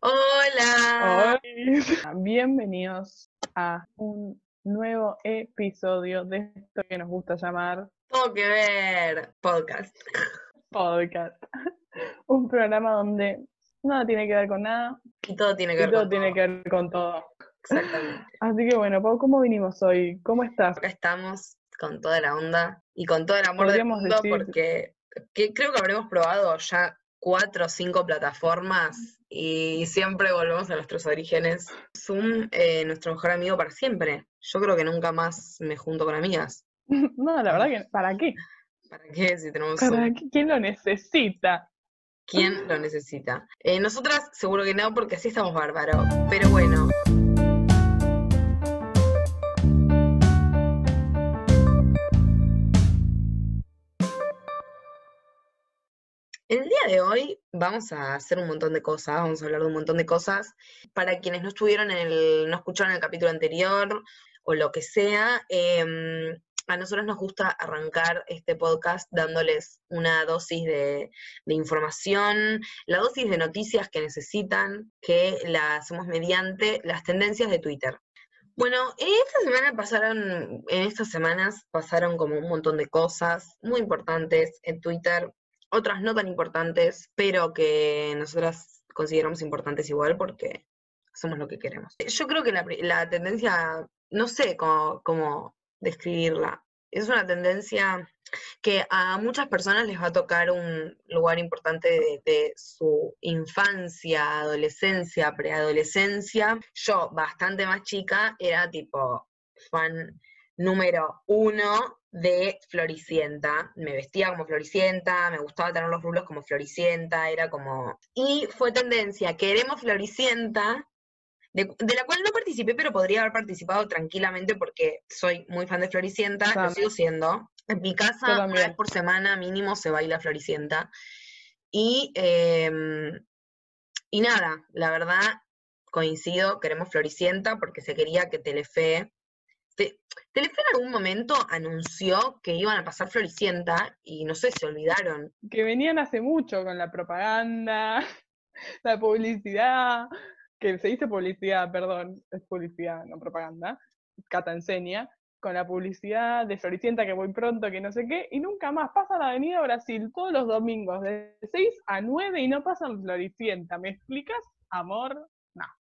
Hola. Bienvenidos a un nuevo episodio de esto que nos gusta llamar Todo que ver podcast. podcast. Un programa donde nada tiene que ver con nada Y todo tiene que y ver todo con tiene todo. que ver con todo. Exactamente. Así que bueno, Pau, ¿cómo vinimos hoy? ¿Cómo estás? Acá estamos con toda la onda y con todo el amor del mundo decir- porque que creo que habremos probado ya cuatro o cinco plataformas y siempre volvemos a nuestros orígenes. Zoom, eh, nuestro mejor amigo para siempre. Yo creo que nunca más me junto con amigas. No, la verdad que ¿para qué? ¿Para qué si tenemos ¿Para Zoom? qué? ¿Quién lo necesita? ¿Quién lo necesita? Eh, nosotras seguro que no, porque así estamos bárbaros. Pero bueno. El día de hoy vamos a hacer un montón de cosas, vamos a hablar de un montón de cosas. Para quienes no estuvieron en el, no escucharon el capítulo anterior o lo que sea, em, a nosotros nos gusta arrancar este podcast dándoles una dosis de, de información, la dosis de noticias que necesitan, que la hacemos mediante las tendencias de Twitter. Bueno, en esta semana pasaron, en estas semanas pasaron como un montón de cosas muy importantes en Twitter, otras no tan importantes, pero que nosotras consideramos importantes igual porque somos lo que queremos. Yo creo que la, la tendencia, no sé cómo, cómo describirla, es una tendencia que a muchas personas les va a tocar un lugar importante de, de su infancia, adolescencia, preadolescencia. Yo, bastante más chica, era tipo fan número uno de Floricienta. Me vestía como Floricienta, me gustaba tener los rulos como Floricienta, era como... Y fue tendencia, queremos Floricienta, de, de la cual no participé, pero podría haber participado tranquilamente porque soy muy fan de Floricienta, lo sigo siendo. En mi casa, una vez por semana mínimo se baila Floricienta. Y, em, y nada, la verdad, coincido, queremos Floricienta porque se quería que Telefe... Te- Telefe en algún momento anunció que iban a pasar Floricienta y no sé, se olvidaron. Que venían hace mucho con la propaganda, la publicidad, que se dice publicidad, perdón, es publicidad, no propaganda. Cata enseña, con la publicidad de Floricienta que voy pronto, que no sé qué, y nunca más pasan la Avenida Brasil todos los domingos, de 6 a 9 y no pasan Floricienta. ¿Me explicas, amor?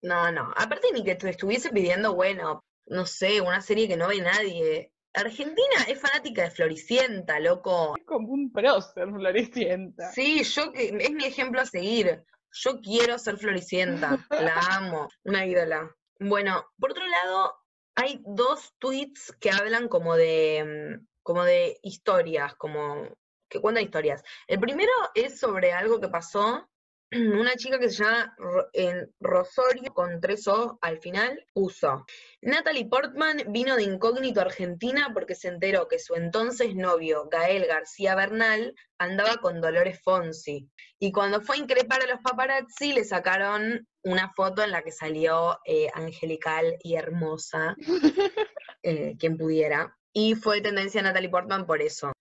No, no. Aparte ni que te estuviese pidiendo, bueno, no sé, una serie que no ve nadie. Argentina es fanática de Floricienta, loco. Es como un prócer Floricienta. Sí, yo que es mi ejemplo a seguir. Yo quiero ser Floricienta, la amo, una ídola. Bueno, por otro lado, hay dos tweets que hablan como de, mm, como de historias, como que cuentan historias. El primero es sobre algo que pasó, una chica que se llama en Rosario, con tres O al final, puso. Natalie Portman vino de incógnito a Argentina porque se enteró que su entonces novio, Gael García Bernal, andaba con Dolores Fonsi. Y cuando fue a increpar a los paparazzi, le sacaron una foto en la que salió eh, angelical y hermosa, eh, quien pudiera. Y fue tendencia Natalie Portman por eso.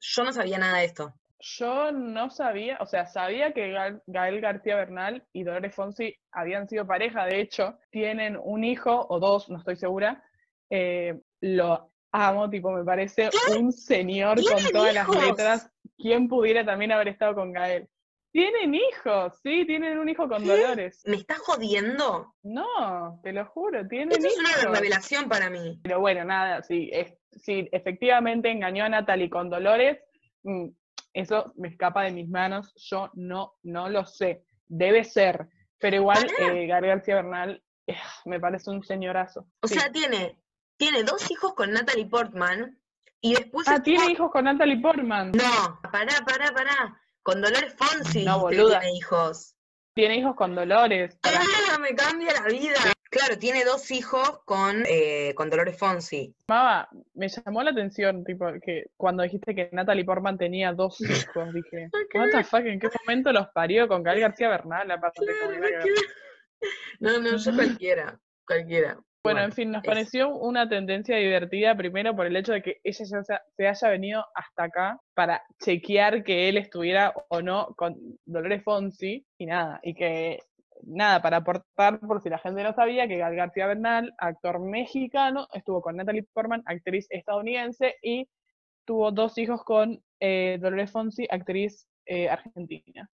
Yo no sabía nada de esto. Yo no sabía, o sea, sabía que Gael García Bernal y Dolores Fonsi habían sido pareja, de hecho, tienen un hijo o dos, no estoy segura. Eh, lo amo, tipo, me parece un señor con ¿Tienen todas las letras. ¿Quién pudiera también haber estado con Gael? Tienen hijos, sí, tienen un hijo con ¿Qué? Dolores. ¿Me estás jodiendo? No, te lo juro, tienen Esto es hijos. una revelación para mí. Pero bueno, nada, sí, es, sí, efectivamente engañó a Natalie con Dolores, mm, eso me escapa de mis manos, yo no, no lo sé, debe ser, pero igual Pará. eh, Gabriel García Bernal eh, me parece un señorazo. O sí. sea, tiene, tiene dos hijos con Natalie Portman y después ah, tiene hijos con Natalie Portman, No, pará, pará, pará. Con Dolores Fonsi No, boluda. tiene hijos. tiene hijos con Dolores. pará. ¡Ah, me cambia la vida! Claro, tiene dos hijos con, eh, con Dolores Fonsi. Amaba, me llamó la atención, tipo, que cuando dijiste que Natalie Portman tenía dos hijos, dije, what the fuck, ¿en qué momento los parió con Gabriel García Bernal? Aparte, ver. No, no, yo cualquiera, cualquiera. Bueno, en fin, nos es- pareció una tendencia divertida, primero por el hecho de que ella se haya venido hasta acá para chequear que él estuviera o no con Dolores Fonsi, y nada, y que nada, para aportar, por si la gente no sabía, que Gal García Bernal, actor mexicano, estuvo con Natalie Portman, actriz estadounidense, y tuvo dos hijos con eh, Dolores Fonsi, actriz eh, argentina.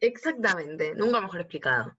Exactamente, nunca mejor explicado.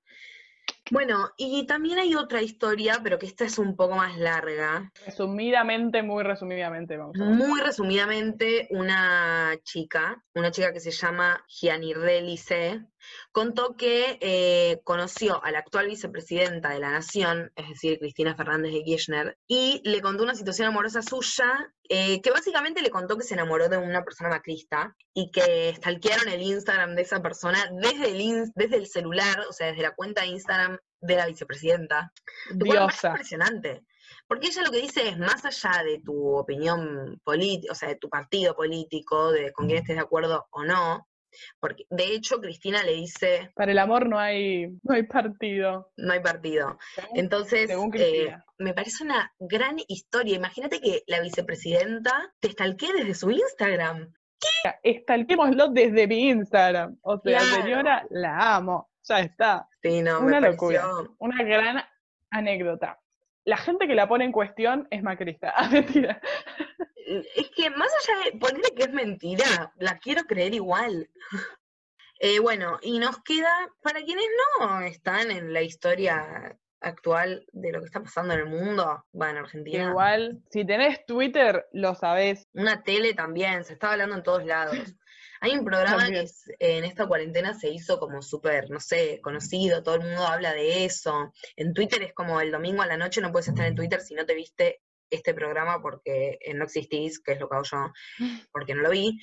Bueno, y también hay otra historia, pero que esta es un poco más larga. Resumidamente, muy resumidamente, vamos. A muy resumidamente, una chica, una chica que se llama Gianni Relice, contó que eh, conoció a la actual vicepresidenta de la Nación, es decir, Cristina Fernández de Kirchner, y le contó una situación amorosa suya, eh, que básicamente le contó que se enamoró de una persona macrista y que stalkearon el Instagram de esa persona desde el, desde el celular, o sea, desde la cuenta de Instagram de la vicepresidenta. Diosa. impresionante. Porque ella lo que dice es, más allá de tu opinión política, o sea, de tu partido político, de con quién estés de acuerdo o no, porque de hecho Cristina le dice... Para el amor no hay, no hay partido. No hay partido. Entonces, eh, me parece una gran historia. Imagínate que la vicepresidenta te stalkee desde su Instagram. ¿Qué? Estalquémoslo desde mi Instagram. O sea, señora, la amo. Ya está. Sí, no, una me locura. Una gran anécdota. La gente que la pone en cuestión es macrista. Ah, mentira es que más allá de ponerle que es mentira, la quiero creer igual. Eh, bueno, y nos queda, para quienes no están en la historia actual de lo que está pasando en el mundo, va en Argentina. Igual, si tenés Twitter, lo sabés. Una tele también, se está hablando en todos lados. Hay un programa que en esta cuarentena se hizo como súper, no sé, conocido, todo el mundo habla de eso. En Twitter es como el domingo a la noche no puedes estar en Twitter si no te viste este programa porque no existís, que es lo que hago yo, porque no lo vi,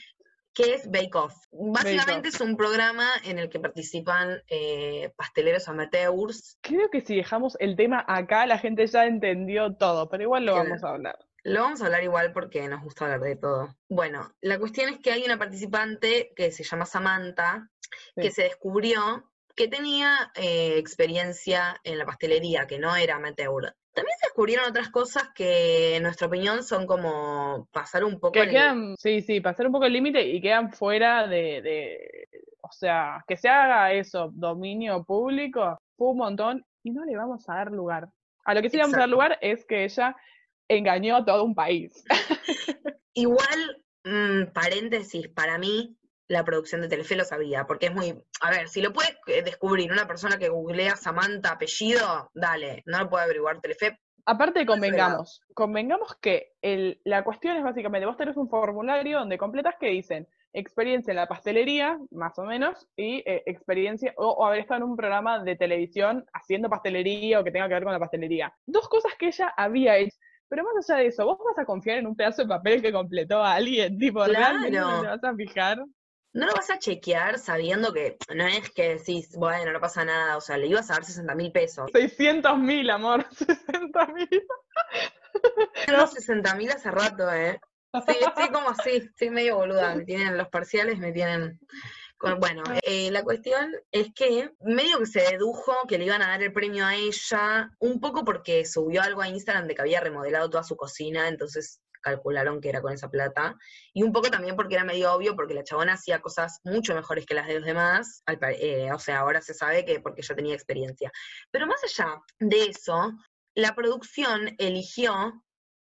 que es Bake Off. Básicamente es un programa en el que participan eh, pasteleros amateurs. Creo que si dejamos el tema acá, la gente ya entendió todo, pero igual lo vamos a hablar. Lo vamos a hablar igual porque nos gusta hablar de todo. Bueno, la cuestión es que hay una participante que se llama Samantha, que se descubrió que tenía eh, experiencia en la pastelería, que no era amateur. También se descubrieron otras cosas que en nuestra opinión son como pasar un poco... Que quedan, sí, sí, pasar un poco el límite y quedan fuera de, o sea, que se haga eso, dominio público, fue un montón y no le vamos a dar lugar. A lo que sí vamos a dar lugar es que ella engañó a todo un país. Igual, mm, paréntesis, para mí, la producción de Telefe lo sabía, porque es muy, a ver, si lo puede eh, descubrir una persona que googlea Samantha apellido, dale, no lo puede averiguar Telefe. Aparte, convengamos, convengamos que el, la cuestión es básicamente, vos tenés un formulario donde completas que dicen experiencia en la pastelería, más o menos, y eh, experiencia, o, haber estado en un programa de televisión haciendo pastelería o que tenga que ver con la pastelería. Dos cosas que ella había hecho. Pero más allá de eso, ¿vos vas a confiar en un pedazo de papel que completó a alguien? Tipo, claro. ¿realmente te vas a fijar? No lo vas a chequear sabiendo que no es que decís, bueno, no pasa nada, o sea, le ibas a dar 60 mil pesos. 600 mil, amor, 60 mil. Tengo 60 mil hace rato, ¿eh? Sí, estoy como así, estoy medio boluda, me tienen los parciales, me tienen... Bueno, eh, la cuestión es que medio que se dedujo que le iban a dar el premio a ella, un poco porque subió algo a Instagram de que había remodelado toda su cocina, entonces calcularon que era con esa plata. Y un poco también porque era medio obvio, porque la chabona hacía cosas mucho mejores que las de los demás. Eh, o sea, ahora se sabe que porque yo tenía experiencia. Pero más allá de eso, la producción eligió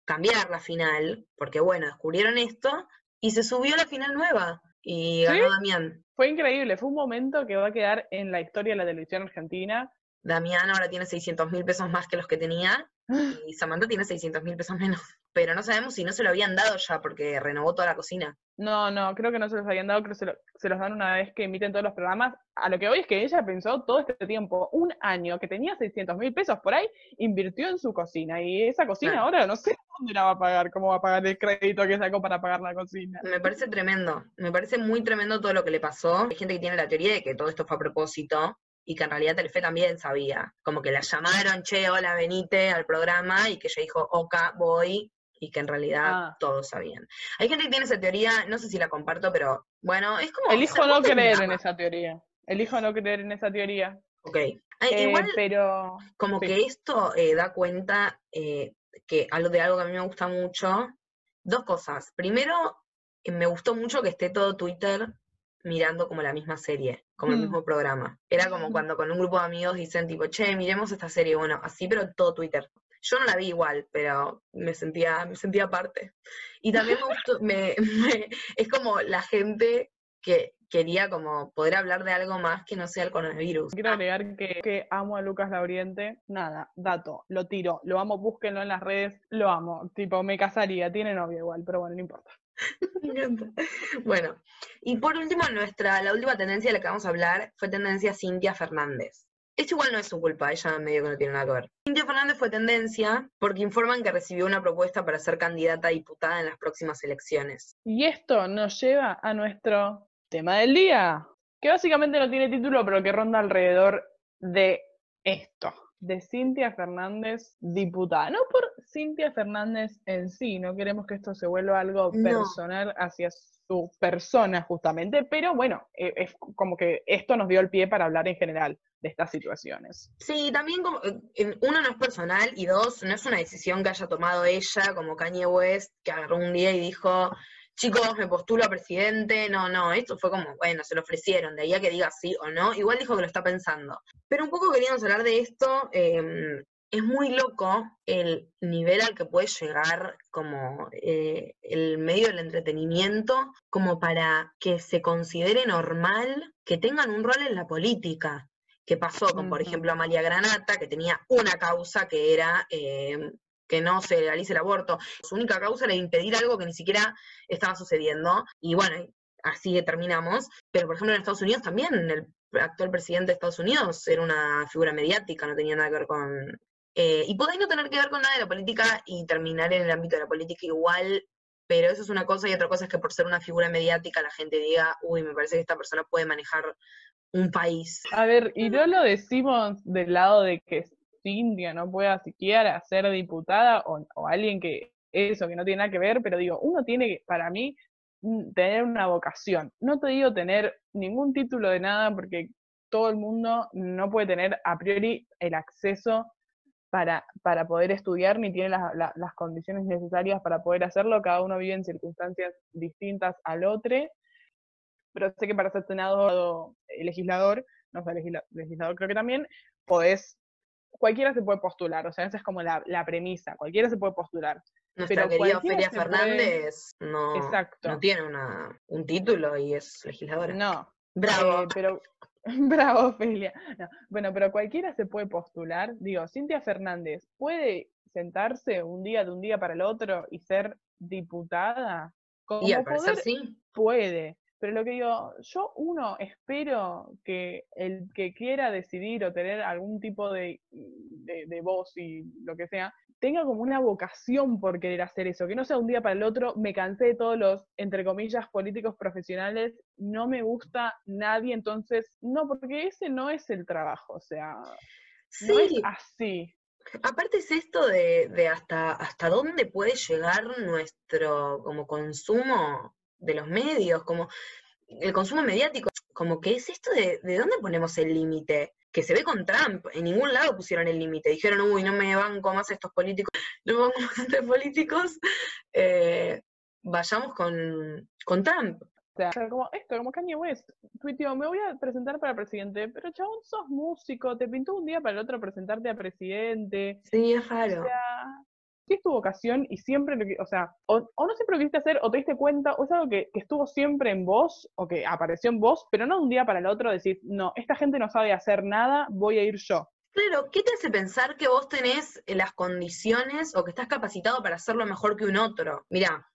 cambiar la final, porque bueno, descubrieron esto y se subió la final nueva y ganó Damián. Fue increíble, fue un momento que va a quedar en la historia de la televisión argentina. Damián ahora tiene 600 mil pesos más que los que tenía y Samantha tiene 600 mil pesos menos. Pero no sabemos si no se lo habían dado ya porque renovó toda la cocina. No, no, creo que no se los habían dado, creo que se, los dan una vez que emiten todos los programas. A lo que voy es que ella pensó todo este tiempo, un año que tenía 600 mil pesos por ahí, invirtió en su cocina. Y esa cocina ahora no sé dónde la va a pagar, cómo va a pagar el crédito que sacó para pagar la cocina. Me parece tremendo, me parece muy tremendo todo lo que le pasó. Hay gente que tiene la teoría de que todo esto fue a propósito, y que en realidad Telefe también sabía. Como que la llamaron, che, hola, venite al programa, y que ella dijo, ok, voy, y que en realidad ah. todos sabían. Hay gente que tiene esa teoría, no sé si la comparto, pero bueno, es como... Elijo no creer en esa teoría. Elijo no creer en esa teoría. Ok. Eh, igual, pero... Como que esto eh, da cuenta eh, que algo de algo que a mí me gusta mucho. Dos cosas. Primero, me gustó mucho que esté todo Twitter mirando como la misma serie, como el Mm. mismo programa. Era como cuando con un grupo de amigos dicen tipo, che, miremos esta serie, bueno, así pero todo Twitter. Yo no la vi igual, pero me sentía, me sentía parte. Y también me gustó, me, me- es como la gente que quería como poder hablar de algo más que no sea el coronavirus. Quiero agregar que, que amo a Lucas Lauriente. Nada, dato, lo tiro, lo amo, búsquenlo en las redes, lo amo. Tipo, me casaría, tiene novia igual, pero bueno, no importa. Me encanta. Bueno, y por último, nuestra, la última tendencia de la que vamos a hablar fue tendencia Cintia Fernández. Esto igual no es su culpa, ella medio que no tiene nada que ver. Cintia Fernández fue tendencia porque informan que recibió una propuesta para ser candidata a diputada en las próximas elecciones. Y esto nos lleva a nuestro tema del día, que básicamente no tiene título, pero que ronda alrededor de esto, de Cintia Fernández, diputada. No por Cintia Fernández en sí, no queremos que esto se vuelva algo No. personal hacia su persona justamente, pero bueno, eh, es como que esto nos dio el pie para hablar en general de estas situaciones. Sí, también como, eh, uno no es personal y dos, no es una decisión que haya tomado ella como Kanye West, que agarró un día y dijo, chicos, me postulo a presidente. No, no, esto fue como, bueno, se lo ofrecieron, de ahí a que diga sí o no, igual dijo que lo está pensando. Pero un poco queríamos hablar de esto, em, es muy loco el nivel al que puede llegar como eh, el medio del entretenimiento como para que se considere normal que tengan un rol en la política que pasó con, por ejemplo, Amalia Granata, que tenía una causa que era eh, que no se legalice el aborto. Su única causa era impedir algo que ni siquiera estaba sucediendo. Y bueno, así terminamos. Pero, por ejemplo, en Estados Unidos también, el actual presidente de Estados Unidos era una figura mediática, no tenía nada que ver con... eh, y podéis no tener que ver con nada de la política y terminar en el ámbito de la política igual, pero eso es una cosa y otra cosa es que por ser una figura mediática la gente diga, uy, me parece que esta persona puede manejar un país. A ver, y no lo decimos del lado de que Cintia no pueda siquiera ser diputada o, o alguien que eso, que no tiene nada que ver, pero digo, uno tiene que, para mí, mm, tener una vocación. No te digo tener ningún título de nada porque todo el mundo no puede tener a priori el acceso para, para poder estudiar ni tiene las, la- las condiciones necesarias para poder hacerlo. Cada uno vive en circunstancias distintas al otro. Pero sé que para ser senador o legislador, no sé, legisla- legislador creo que también, podés, cualquiera se puede postular. O sea, esa es como la, la premisa. Cualquiera se puede postular. Nuestra Pero querida puede- Fernández no, tiene una, un título y es legisladora. No, Bravo. Eh, pero, bravo, Ofelia. No, Bueno, pero cualquiera se puede postular. Digo, Cintia Fernández puede sentarse un día de un día para el otro y ser diputada. Como y al parecer poder sí. puede. Pero lo que digo, yo uno espero que el que quiera decidir o tener algún tipo de, de, de voz y lo que sea, tenga como una vocación por querer hacer eso, que no sea un día para el otro, me cansé de todos los, entre comillas, políticos profesionales, no me gusta nadie, entonces, no, porque ese no es el trabajo, o sea, no es Sí, así. aparte es esto de, de hasta, hasta dónde puede llegar nuestro como consumo de los medios, como el consumo mediático, como que es esto de, de dónde ponemos el límite, que se ve con Trump, en ningún lado pusieron el límite, dijeron, uy, no me banco más estos políticos, no me banco más estos políticos, eh, vayamos con, con Trump. O sea, como esto, como Kanye West, tuiteó, me voy a presentar para presidente, pero chabón, sos músico, te pintó un día para el otro presentarte a presidente, Sí, es o raro. sea, si es tu vocación y siempre lo que, o sea, o, o no siempre lo quisiste hacer, o te diste cuenta, o es algo que, que estuvo siempre en vos, o que apareció en vos, pero no de un día para el otro decir, no, esta gente no sabe hacer nada, voy a ir yo. Claro, ¿qué te hace pensar que vos tenés las condiciones o que estás capacitado para hacerlo mejor que un otro? Mirá,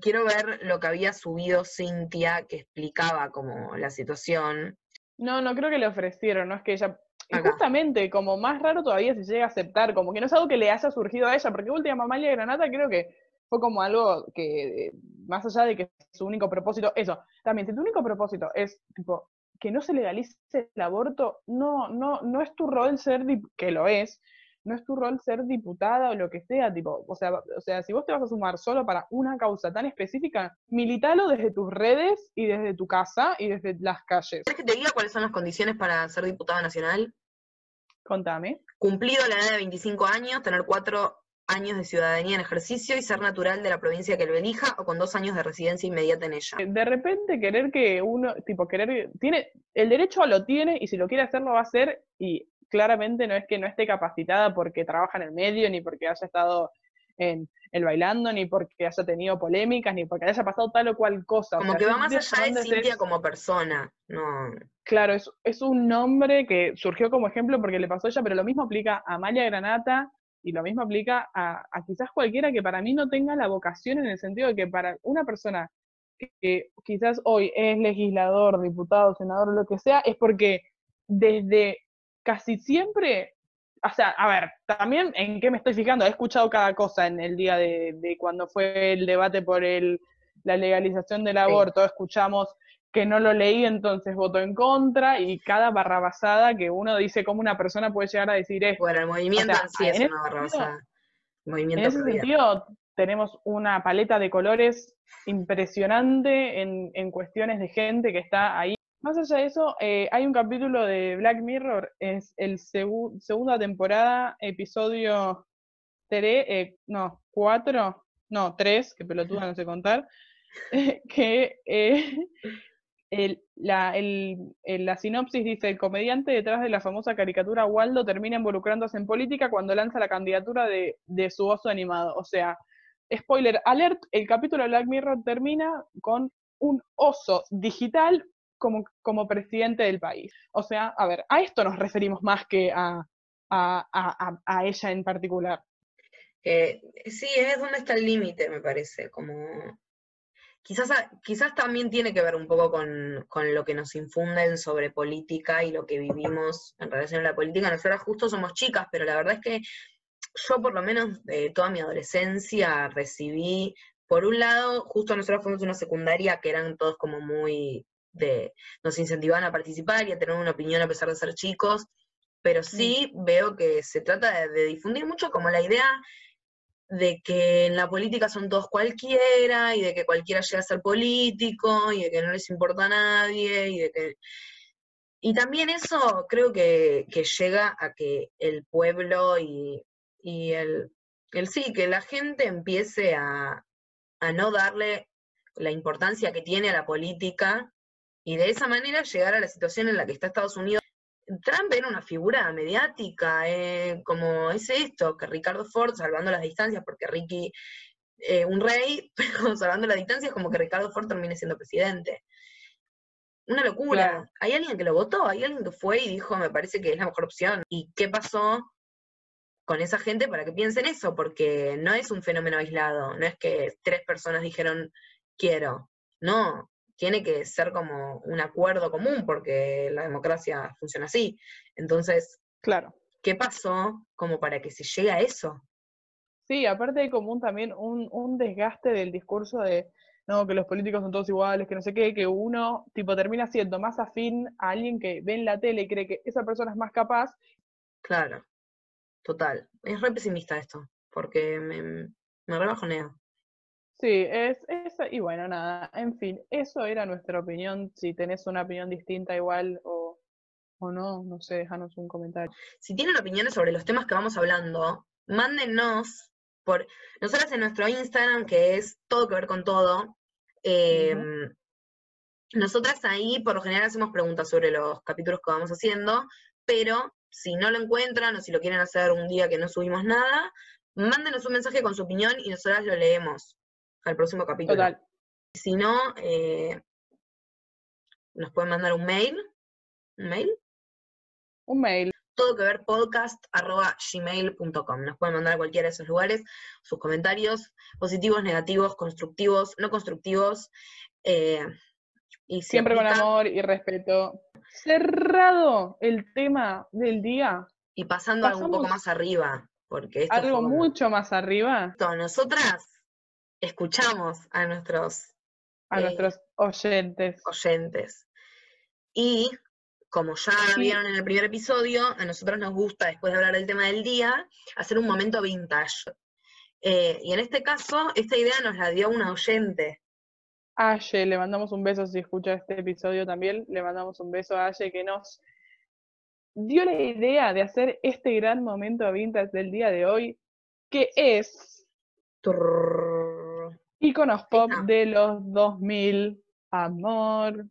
quiero ver lo que había subido Cintia que explicaba como la situación. No, no creo que le ofrecieron, no es que ella. Y Acá. justamente, como más raro todavía se llega a aceptar, como que no es algo que le haya surgido a ella, porque última Mamalia de Granata creo que fue como algo que, eh, más allá de que su único propósito, eso, también, si tu único propósito es, tipo, que no se legalice el aborto, no, no, no es tu rol ser, que lo es, no es tu rol ser diputada o lo que sea, tipo, o sea, o sea, si vos te vas a sumar solo para una causa tan específica, militalo desde tus redes y desde tu casa y desde las calles. ¿Querés que te diga cuáles son las condiciones para ser diputada nacional? Contame. Cumplido la edad de 25 años, tener cuatro años de ciudadanía en ejercicio y ser natural de la provincia que lo elija o con dos años de residencia inmediata en ella. De repente querer que uno, tipo, querer, tiene, el derecho lo tiene y si lo quiere hacer lo va a hacer y claramente no es que no esté capacitada porque trabaja en el medio ni porque haya estado en el bailando, ni porque haya tenido polémicas, ni porque haya pasado tal o cual cosa. Como que va más allá de Cintia como persona, no. Claro, es, es un nombre que surgió como ejemplo porque le pasó a ella, pero lo mismo aplica a Amalia Granata, y lo mismo aplica a, quizás cualquiera que para mí no tenga la vocación en el sentido de que para una persona que, quizás hoy es legislador, diputado, senador, lo que sea, es porque desde casi siempre, o sea, a ver, también en qué me estoy fijando, he escuchado cada cosa en el día de, cuando fue el debate por el, la legalización del aborto, escuchamos que no lo leí, entonces voto en contra, y cada barrabasada que uno dice cómo una persona puede llegar a decir esto. Bueno, el movimiento sí es una barrabasada. en ese sentido, tenemos una paleta de colores impresionante en, en, cuestiones de gente que está ahí. Más allá de eso, eh, hay un capítulo de Black Mirror, es el segunda temporada, episodio 3, eh, no, 4, no, 3, que pelotuda no sé contar, que eh, la, la, sinopsis dice, el comediante detrás de la famosa caricatura Waldo termina involucrándose en política cuando lanza la candidatura de, su oso animado. O sea, spoiler alert, el capítulo de Black Mirror termina con un oso digital como, como presidente del país. O sea, a ver, a esto nos referimos más que a, a, ella en particular. Sí, es donde está el límite, me parece, como Quizás, quizás también tiene que ver un poco con, lo que nos infunden sobre política y lo que vivimos en relación a la política. Nosotras justo somos chicas, pero la verdad es que yo por lo menos de toda mi adolescencia recibí, por un lado, justo nosotros fuimos una secundaria que eran todos como muy de, nos incentivaban a participar y a tener una opinión a pesar de ser chicos, pero mm. sí veo que se trata de difundir mucho como la idea de que en la política son todos cualquiera y de que cualquiera llega a ser político y de que no les importa a nadie y de que... Y también eso creo que, llega a que el pueblo y, el, el, sí, que la gente empiece a, a no darle la importancia que tiene a la política y de esa manera llegar a la situación en la que está Estados Unidos Trump era una figura mediática, eh, como es esto, que Ricardo Ford, salvando las distancias, porque Ricky, eh, un rey, pero salvando las distancias, como que Ricardo Ford termine siendo presidente. Una locura. Hay alguien que lo votó, hay alguien que fue y dijo, me parece que es la mejor opción. ¿Y qué pasó con esa gente para que piensen eso? Porque no es un fenómeno aislado, no es que tres personas dijeron, quiero. No, tiene que ser como un acuerdo común, porque la democracia funciona así. Entonces, claro. ¿qué pasó como para que se llegue a eso? Sí, aparte hay común también un, un desgaste del discurso de no, que los políticos son todos iguales, que no sé qué, que uno tipo termina siendo más afín a alguien que ve en la tele y cree que esa persona es más capaz. Claro, total. Es re pesimista esto, porque me, me rebajonea. Sí, es, eso, y bueno, nada, en fin, eso era nuestra opinión. Si tenés una opinión distinta igual o, o no, no sé, déjanos un comentario. Si tienen opiniones sobre los temas que vamos hablando, mándenos por nosotras en nuestro Instagram, que es todo que ver con todo. Em, nosotras ahí por lo general hacemos preguntas sobre los capítulos que vamos haciendo, pero si no lo encuentran o si lo quieren hacer un día que no subimos nada, mándenos un mensaje con su opinión y nosotras lo leemos al próximo capítulo. Total. Si no, eh, nos pueden mandar un mail. ¿Un mail? Un mail. Todo que ver podcast arroba gmail.com. Nos pueden mandar a cualquiera de esos lugares sus comentarios, positivos, negativos, constructivos, no constructivos. Eh, y Siempre con amor y respeto. Cerrado el tema del día. Y pasando algo un poco más arriba. Porque algo mucho más arriba. Nosotras escuchamos a nuestros, a eh, nuestros oyentes. oyentes. Y como ya vieron en el primer episodio, a nosotros nos gusta, después de hablar del tema del día, hacer un momento vintage. Eh, y en este caso, esta idea nos la dio una oyente. Aye, le mandamos un beso si escucha este episodio también. Le mandamos un beso a Aye que nos dio la idea de hacer este gran momento vintage del día de hoy que es Turr. Iconos pop de los 2000, amor.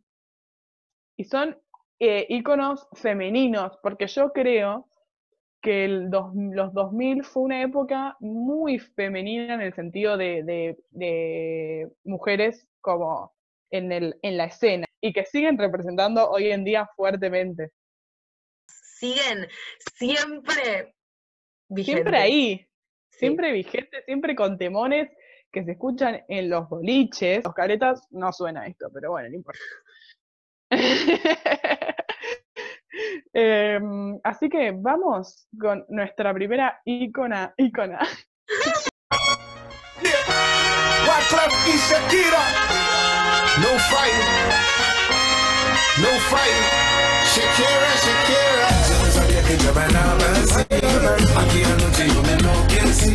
Y son eh, iconos femeninos, porque yo creo que el dos- los 2000 fue una época muy femenina en el sentido de, de- de mujeres como en, el, en la escena y que siguen representando hoy en día fuertemente. Siguen siempre vigentes. Siempre ahí, Sí. siempre vigente, siempre con temones que se escuchan en los boliches. Los caretas no suena esto, pero bueno, no importa. Em, así que vamos con nuestra primera ícona, ícona. No fighting. No fighting. Shakira, Shakira. Yo no que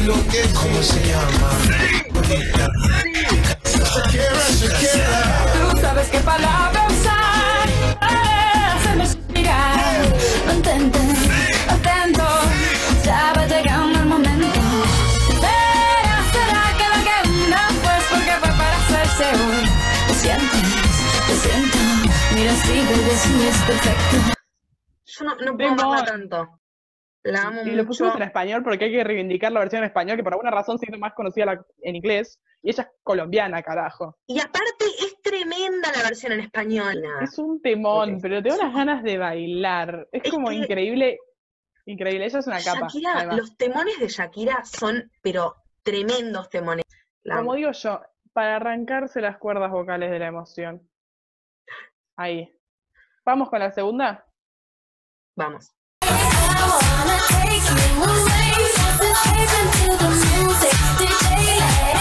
enloquecí. ¿Cómo se llama? Shakira, Shakira. Tú sabes qué palabra usar para hacerme suspirar. Mantente atento, ya va llegando el momento. Verás, será que lo que una pues porque fue para hacerse hoy. Lo sientes, lo siento. Mira, baby, sí es perfecto. Yo no, no puedo Demon. tanto. La amo Y lo pusimos en español porque hay que reivindicar la versión en español, que por alguna razón se hizo más conocida la- en inglés. Y ella es colombiana, carajo. Y aparte es tremenda la versión en español. Es un temón, pero tengo unas ganas de bailar. Es, Es como que- increíble. Increíble, ella es una capa. Shakira, los temones de Shakira son, pero tremendos temones. La Como amo. digo yo, para arrancarse las cuerdas vocales de la emoción. Ahí. ¿Vamos con la segunda? Vamos. I wanna take you away, just escape into the music. DJ,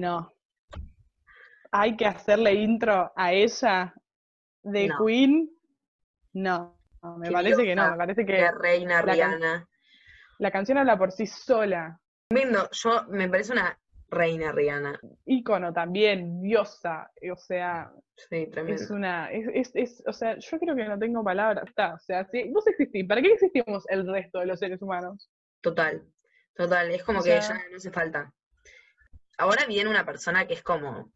Bueno. Hay que hacerle intro a ella de No. Queen. No, no, me Qué parece que no, me parece que reina la can- Rihanna. la canción habla por sí sola. Tremendo. Yo me parece una reina Rihanna. Ícono también, diosa, o sea, Sí, tremendo. es una, es, es, es- o sea, yo creo que no tengo palabras, está, o sea, si vos existís, ¿para qué existimos el resto de los seres humanos? Total. Total. Es como O que sea- ya no hace falta. Ahora viene una persona que es como.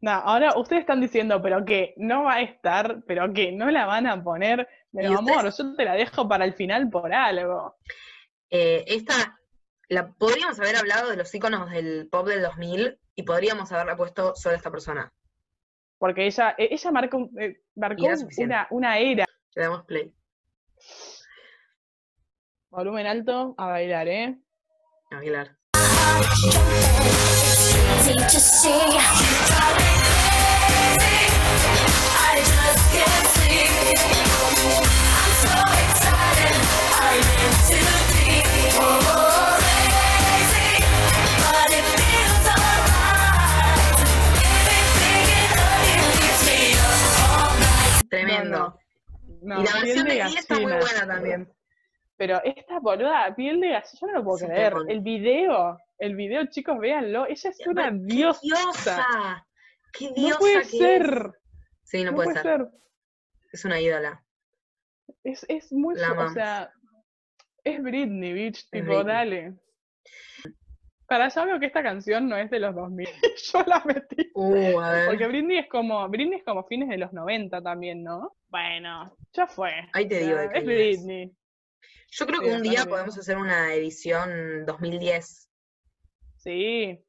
No, ahora ustedes están diciendo, pero que no va a estar, pero que no la van a poner, pero ustedes- amor, yo te la dejo para el final por algo. eh, esta. La, podríamos haber hablado de los iconos del pop del 2000 y podríamos haberla puesto solo a esta persona. Porque ella, eh, ella marcó, eh, marcó una, una era. Le damos play. Volumen alto, a bailar, ¿eh? A bailar. Can't you see? I just can't sleep. I'm so excited. I'm in too deep. Oh, crazy, but it feels alright. Everything in love you keeps me up all night. Tremendo. No, y la versión de Guy está muy buena también. Pero esta boluda, piel de gallina, yo no lo puedo creer. El video, el video, chicos, véanlo. Ella es una ¡Qué diosa. diosa! ¡Qué diosa No puede que ser. es! Sí, no, No puede, puede ser. ser. Es una ídola. Es, es muy, La o sea, es Britney, bitch, tipo, Britney. dale. Para ya veo que esta canción no es de los 2000. Yo la metí. Uh, a ver. Porque Britney es como, Britney es como fines de los 90 también, ¿no? Bueno, ya fue. Ahí te digo de es es. Yo creo Sí, que un día bien. podemos hacer una edición 2010. Sí.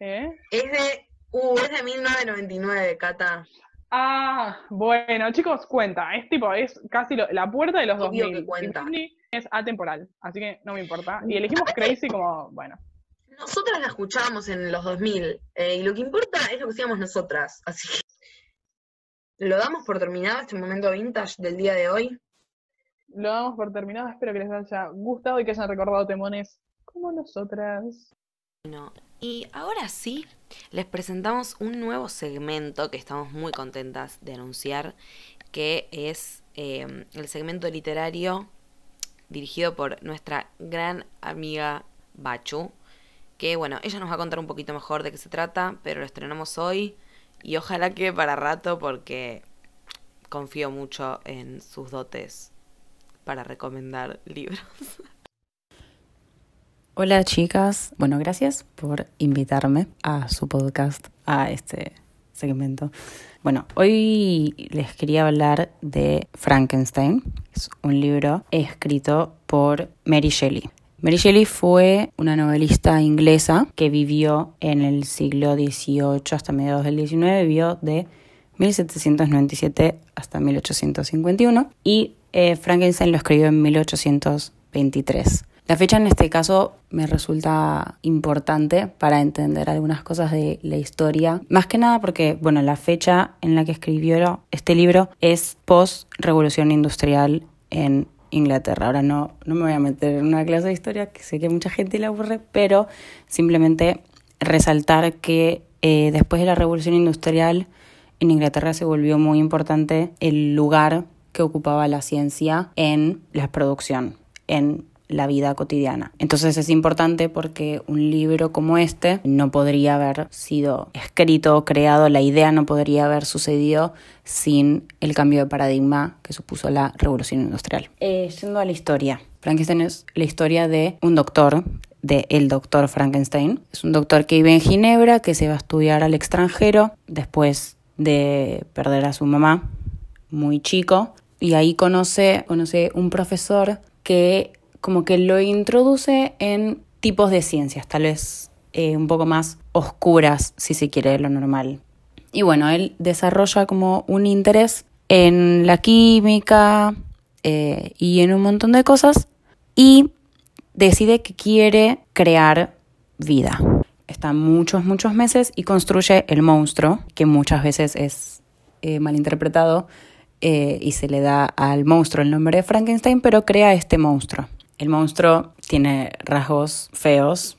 ¿Eh? Es de. Uh, es de 1999, Cata. Ah, bueno, chicos, cuenta. Es tipo, es casi lo- la puerta de los Obvio 2000. que Y cuenta. Britney es atemporal, así que no me importa. Y elegimos Crazy como, bueno. Nosotras la escuchábamos en los 2000 eh, y lo que importa es lo que hacíamos nosotras. Así que. Lo damos por terminado este momento vintage del día de hoy. Lo damos por terminado. Espero que les haya gustado y que hayan recordado temones como nosotras. No, Y ahora sí, les presentamos un nuevo segmento que estamos muy contentas de anunciar, que es eh, el segmento literario dirigido por nuestra gran amiga Bachu, que bueno, ella nos va a contar un poquito mejor de qué se trata, pero lo estrenamos hoy y ojalá que para rato porque confío mucho en sus dotes para recomendar libros. Hola chicas, bueno, gracias por invitarme a su podcast, a este segmento. Bueno, hoy les quería hablar de Frankenstein, es un libro escrito por Mary Shelley. Mary Shelley fue una novelista inglesa que vivió en el siglo XVIII hasta mediados del XIX, vivió de 1797 hasta 1851 y eh, Frankenstein lo escribió en 1823. La fecha en este caso me resulta importante para entender algunas cosas de la historia, más que nada porque, bueno, la fecha en la que escribió este libro es post-revolución industrial en Inglaterra. Ahora no, no me voy a meter en una clase de historia, que sé que mucha gente le aburre, pero simplemente resaltar que eh, después de la revolución industrial en Inglaterra se volvió muy importante el lugar que ocupaba la ciencia en la producción, en la vida cotidiana. Entonces es importante porque un libro como este no podría haber sido escrito creado, la idea no podría haber sucedido sin el cambio de paradigma que supuso la revolución industrial. Eh, yendo a la historia, Frankenstein es la historia de un doctor, de el doctor Frankenstein. Es un doctor que vive en Ginebra, que se va a estudiar al extranjero después de perder a su mamá muy chico. Y ahí conoce, conoce un profesor que como que lo introduce en tipos de ciencias, tal vez eh, un poco más oscuras, si se quiere, de lo normal. Y bueno, él desarrolla como un interés en la química eh, y en un montón de cosas y decide que quiere crear vida. Está muchos, muchos meses y construye el monstruo, que muchas veces es eh, malinterpretado y se le da al monstruo el nombre de Frankenstein, pero crea este monstruo. El monstruo tiene rasgos feos,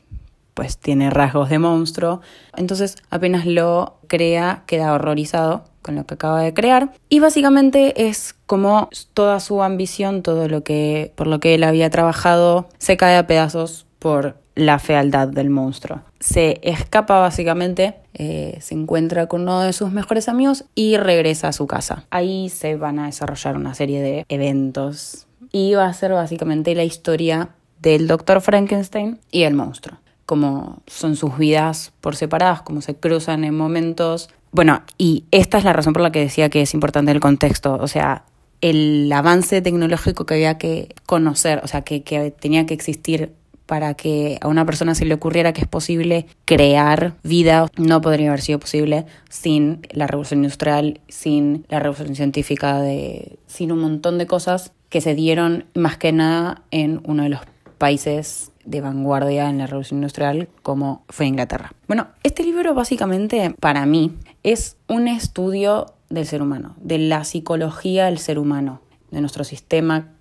pues tiene rasgos de monstruo. Entonces apenas lo crea, queda horrorizado con lo que acaba de crear. Y básicamente es como toda su ambición, todo lo que por lo que él había trabajado, se cae a pedazos por la fealdad del monstruo. Se escapa básicamente, eh, se encuentra con uno de sus mejores amigos y regresa a su casa. Ahí se van a desarrollar una serie de eventos y va a ser básicamente la historia del doctor Frankenstein y el monstruo. Cómo son sus vidas por separadas, cómo se cruzan en momentos. Bueno, y esta es la razón por la que decía que es importante el contexto. O sea, el avance tecnológico que había que conocer, o sea, que, que tenía que existir para que a una persona se le ocurriera que es posible crear vida, no podría haber sido posible sin la revolución industrial, sin la revolución científica, de, sin un montón de cosas que se dieron más que nada en uno de los países de vanguardia en la revolución industrial como fue Inglaterra. Bueno, este libro básicamente para mí es un estudio del ser humano, de la psicología del ser humano, de nuestro sistema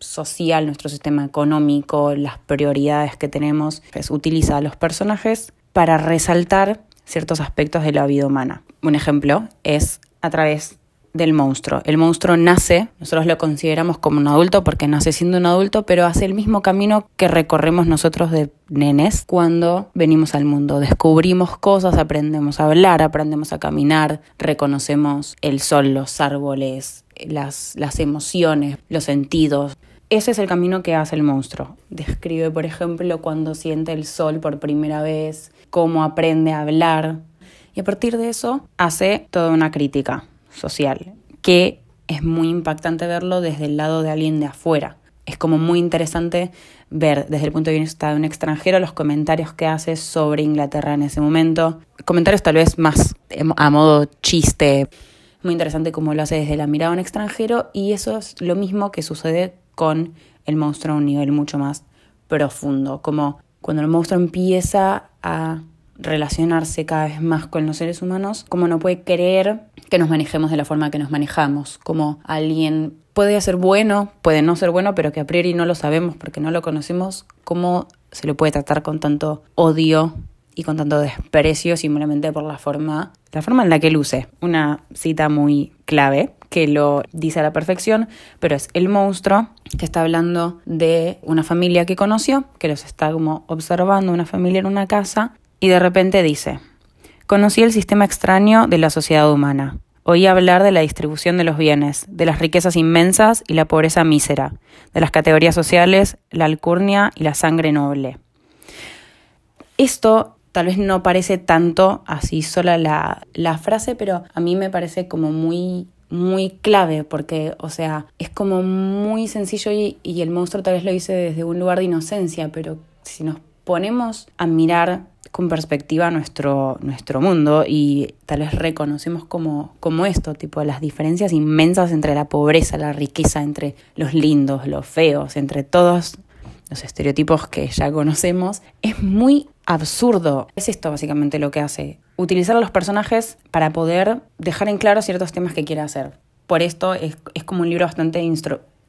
social, nuestro sistema económico, las prioridades que tenemos. Es, utiliza a los personajes para resaltar ciertos aspectos de la vida humana. Un ejemplo es a través del monstruo. El monstruo nace, nosotros lo consideramos como un adulto porque nace siendo un adulto, pero hace el mismo camino que recorremos nosotros de nenes cuando venimos al mundo. Descubrimos cosas, aprendemos a hablar, aprendemos a caminar, reconocemos el sol, los árboles, las, las emociones, los sentidos. Ese es el camino que hace el monstruo. Describe, por ejemplo, cuando siente el sol por primera vez, cómo aprende a hablar. Y a partir de eso hace toda una crítica social, que es muy impactante verlo desde el lado de alguien de afuera. Es como muy interesante ver desde el punto de vista de un extranjero los comentarios que hace sobre Inglaterra en ese momento. Comentarios tal vez más a modo chiste. Muy interesante cómo lo hace desde la mirada de un extranjero y eso es lo mismo que sucede con el monstruo a un nivel mucho más profundo. Como cuando el monstruo empieza a relacionarse cada vez más con los seres humanos, como no puede creer que nos manejemos de la forma que nos manejamos, como alguien puede ser bueno, puede no ser bueno, pero que a priori no lo sabemos porque no lo conocemos, cómo se lo puede tratar con tanto odio y con tanto desprecio simplemente por la forma, la forma en la que luce. Una cita muy clave que lo dice a la perfección, pero es el monstruo que está hablando de una familia que conoció, que los está como observando, una familia en una casa, y de repente dice, conocí el sistema extraño de la sociedad humana. Oí hablar de la distribución de los bienes, de las riquezas inmensas y la pobreza mísera, de las categorías sociales, la alcurnia y la sangre noble. Esto tal vez no parece tanto así sola la, la frase, pero a mí me parece como muy muy clave porque, o sea, es como muy sencillo y, y el monstruo tal vez lo dice desde un lugar de inocencia, pero si nos ponemos a mirar con perspectiva nuestro, nuestro mundo y tal vez reconocemos como, como esto, tipo las diferencias inmensas entre la pobreza, la riqueza, entre los lindos, los feos, entre todos los estereotipos que ya conocemos, es muy absurdo. Es esto básicamente lo que hace, utilizar a los personajes para poder dejar en claro ciertos temas que quiere hacer. Por esto es, es como un libro bastante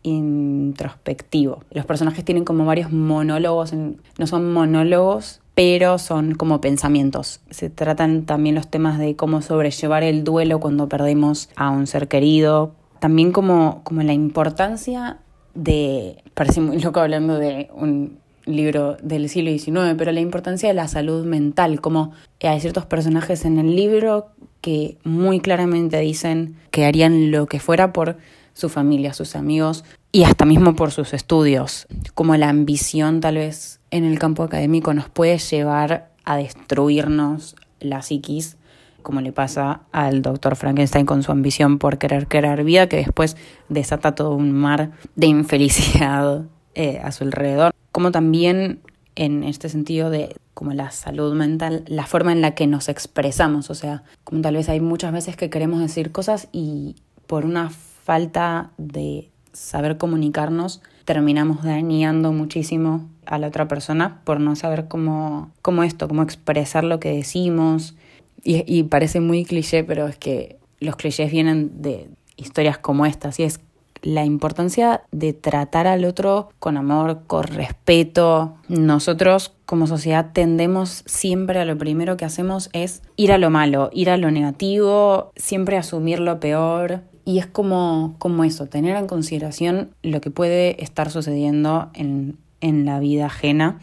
introspectivo. Los personajes tienen como varios monólogos, no son monólogos, pero son como pensamientos. Se tratan también los temas de cómo sobrellevar el duelo cuando perdemos a un ser querido. También como, como la importancia de, parece muy loco hablando de un libro del siglo XIX, pero la importancia de la salud mental, como hay ciertos personajes en el libro que muy claramente dicen que harían lo que fuera por su familia, sus amigos y hasta mismo por sus estudios, como la ambición tal vez en el campo académico nos puede llevar a destruirnos la psiquis, como le pasa al doctor Frankenstein con su ambición por querer crear vida, que después desata todo un mar de infelicidad eh, a su alrededor, como también en este sentido de como la salud mental, la forma en la que nos expresamos, o sea, como tal vez hay muchas veces que queremos decir cosas y por una falta de saber comunicarnos terminamos dañando muchísimo a la otra persona por no saber cómo, cómo esto, cómo expresar lo que decimos. Y, parece muy cliché, pero es que los clichés vienen de historias como estas, y es la importancia de tratar al otro con amor, con respeto. Nosotros como sociedad tendemos siempre a lo primero que hacemos es ir a lo malo, ir a lo negativo, siempre asumir lo peor. Y es como, como eso, tener en consideración lo que puede estar sucediendo en, en la vida ajena.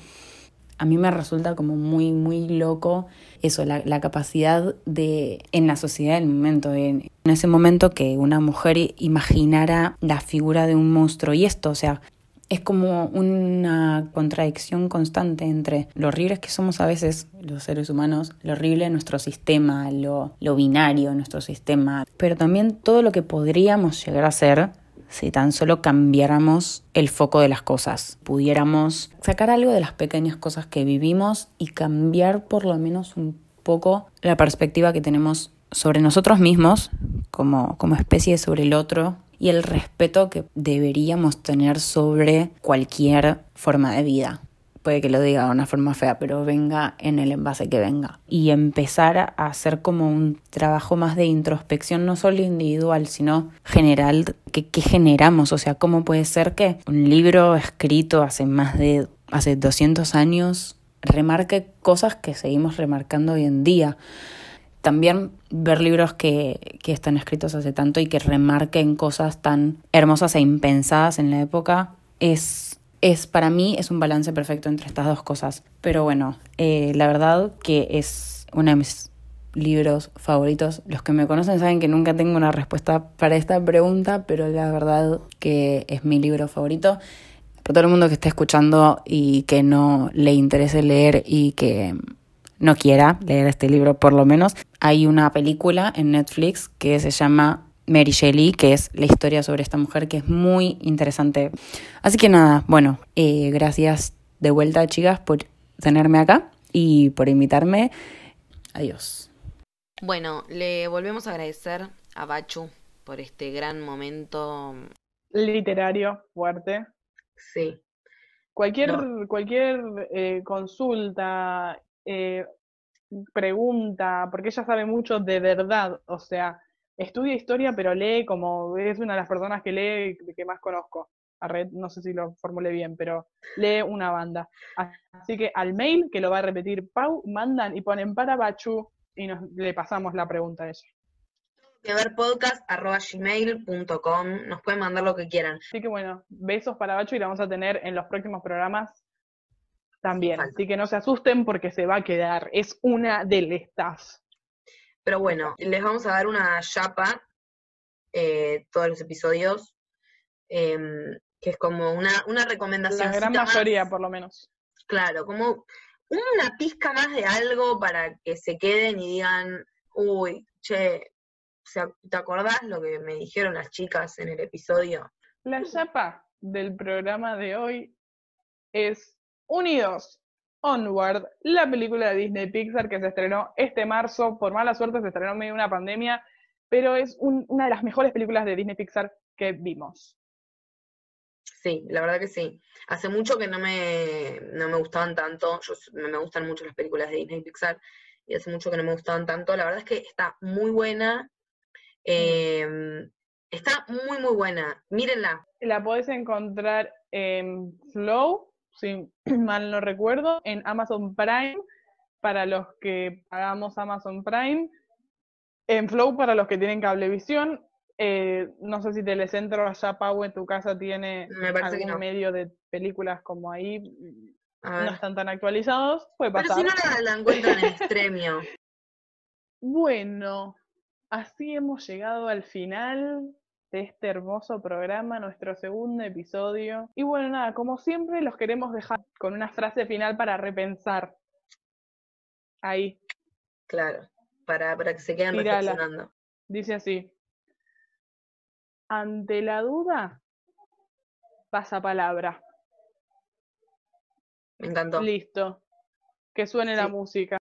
A mí me resulta como muy, muy loco eso, la, la capacidad de, en la sociedad del momento, en, ese momento que una mujer imaginara la figura de un monstruo. Y esto, o sea, es como una contradicción constante entre lo horribles que somos a veces los seres humanos, lo horrible de nuestro sistema, lo, lo binario de nuestro sistema, pero también todo lo que podríamos llegar a ser si tan solo cambiáramos el foco de las cosas, pudiéramos sacar algo de las pequeñas cosas que vivimos y cambiar por lo menos un poco la perspectiva que tenemos sobre nosotros mismos como, como especie sobre el otro y el respeto que deberíamos tener sobre cualquier forma de vida. Puede que lo diga de una forma fea, pero venga en el envase que venga. Y empezar a hacer como un trabajo más de introspección, no solo individual, sino general, que, que generamos. O sea, ¿cómo puede ser que un libro escrito hace más de, hace 200 años remarque cosas que seguimos remarcando hoy en día? también ver libros que, que, están escritos hace tanto y que remarquen cosas tan hermosas e impensadas en la época es, es para mí es un balance perfecto entre estas dos cosas. Pero bueno, eh, la verdad que es uno de mis libros favoritos. Los que me conocen saben que nunca tengo una respuesta para esta pregunta, pero la verdad que es mi libro favorito. Para todo el mundo que esté escuchando y que no le interese leer y que no quiera leer este libro por lo menos, hay una película en Netflix que se llama Mary Shelley, que es la historia sobre esta mujer que es muy interesante. Así que nada, bueno, eh, gracias de vuelta chicas por tenerme acá y por invitarme. Adiós. Bueno, le volvemos a agradecer a Bachu por este gran momento. Literario, fuerte. Sí. Cualquier, No. cualquier eh, consulta, eh, pregunta, porque ella sabe mucho de verdad, o sea, estudia historia, pero lee como es una de las personas que lee que más conozco. Arre, no sé si lo formulé bien, pero lee una banda. Así que al mail, que lo va a repetir Pau, mandan y ponen para Bachu y nos, le pasamos la pregunta a ella. Que ver podcast arroba gmail.com. Nos pueden mandar lo que quieran. Así que bueno, besos para Bachu y la vamos a tener en los próximos programas también. Así que no se asusten porque se va a quedar. Es una del staff. Pero bueno, les vamos a dar una chapa eh, todos los episodios. em, que es como una, una recomendación. La gran mayoría, por lo menos. Claro, como una pizca más de algo para que se queden y digan, uy, che, ¿te acordás lo que me dijeron las chicas en el episodio? La chapa del programa de hoy es Unidos, Onward, la película de Disney Pixar que se estrenó este marzo. Por mala suerte se estrenó en medio de una pandemia, pero es un- una de las mejores películas de Disney Pixar que vimos. Sí, la verdad que sí. Hace mucho que no me, no me gustaban tanto. Yo me gustan mucho las películas de Disney Pixar y hace mucho que no me gustaban tanto. La verdad es que está muy buena. em, está muy, muy buena. Mírenla. La podés encontrar en Flow, si mal no recuerdo, en Amazon Prime, para los que pagamos Amazon Prime, en Flow para los que tienen cablevisión. Eh, no sé si Telecentro allá, Pau, en tu casa tiene Me parece que algún no. medio de películas como ahí, A no están tan actualizados, puede Pero pasar. si no la, la encuentran en Extremio. Bueno, así hemos llegado al final de este hermoso programa, nuestro segundo episodio. Y bueno, nada, como siempre los queremos dejar con una frase final para repensar. Ahí, Claro. Para, para que se queden reflexionando. dice así. Ante la duda, pasa palabra. Me encantó. Listo. Que suene la música.